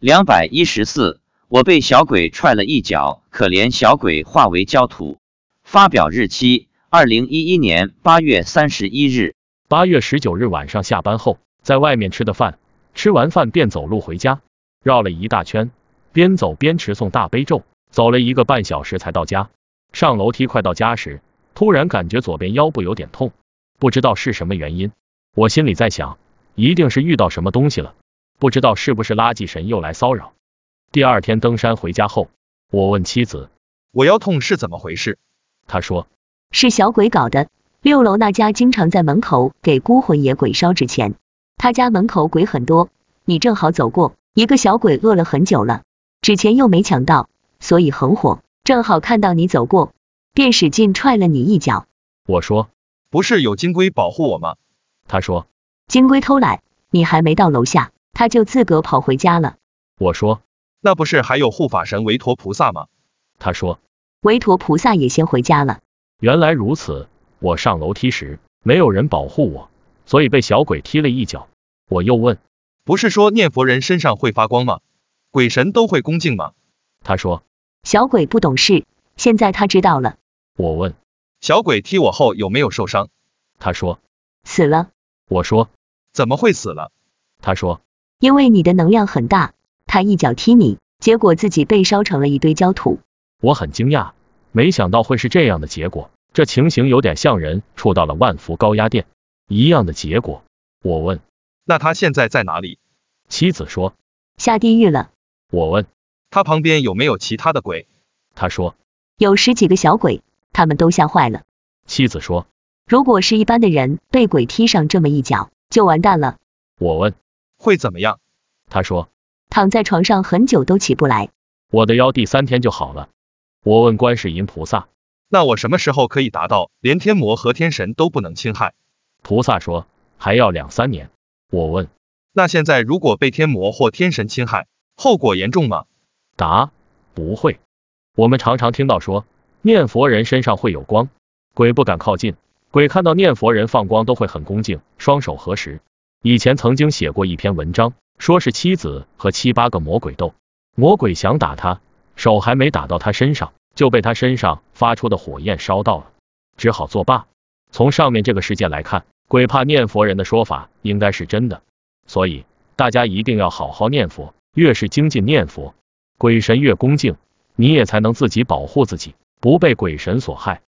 两百一十四，我被小鬼踹了一脚，可怜小鬼化为焦土。发表日期：二零一一年八月三十一日。八月十九日晚上下班后，在外面吃的饭，吃完饭便走路回家，绕了一大圈，边走边持诵大悲咒，走了一个半小时才到家。上楼梯快到家时，突然感觉左边腰部有点痛，不知道是什么原因。我心里在想，一定是遇到什么东西了。不知道是不是垃圾神又来骚扰。第二天登山回家后，我问妻子：“我腰痛是怎么回事？”她说：“是小鬼搞的。六楼那家经常在门口给孤魂野鬼烧纸钱，他家门口鬼很多，你正好走过，一个小鬼饿了很久了，纸钱又没抢到，所以很火，正好看到你走过，便使劲踹了你一脚。”我说：“不是有金龟保护我吗？”他说：“金龟偷懒，你还没到楼下。”他就自个跑回家了。我说，那不是还有护法神韦陀菩萨吗？他说，韦陀菩萨也先回家了。原来如此，我上楼梯时没有人保护我，所以被小鬼踢了一脚。我又问，不是说念佛人身上会发光吗？鬼神都会恭敬吗？他说，小鬼不懂事，现在他知道了。我问，小鬼踢我后有没有受伤？他说，死了。我说，怎么会死了？他说。因为你的能量很大，他一脚踢你，结果自己被烧成了一堆焦土。我很惊讶，没想到会是这样的结果，这情形有点像人触到了万伏高压电一样的结果。我问，那他现在在哪里？妻子说，下地狱了。我问，他旁边有没有其他的鬼？他说，有十几个小鬼，他们都吓坏了。妻子说，如果是一般的人被鬼踢上这么一脚，就完蛋了。我问。会怎么样？他说，躺在床上很久都起不来。我的腰第三天就好了。我问观世音菩萨，那我什么时候可以达到连天魔和天神都不能侵害？菩萨说，还要两三年。我问，那现在如果被天魔或天神侵害，后果严重吗？答，不会。我们常常听到说，念佛人身上会有光，鬼不敢靠近，鬼看到念佛人放光都会很恭敬，双手合十。以前曾经写过一篇文章，说是妻子和七八个魔鬼斗，魔鬼想打他，手还没打到他身上，就被他身上发出的火焰烧到了，只好作罢。从上面这个事件来看，鬼怕念佛人的说法应该是真的，所以大家一定要好好念佛，越是精进念佛，鬼神越恭敬，你也才能自己保护自己，不被鬼神所害。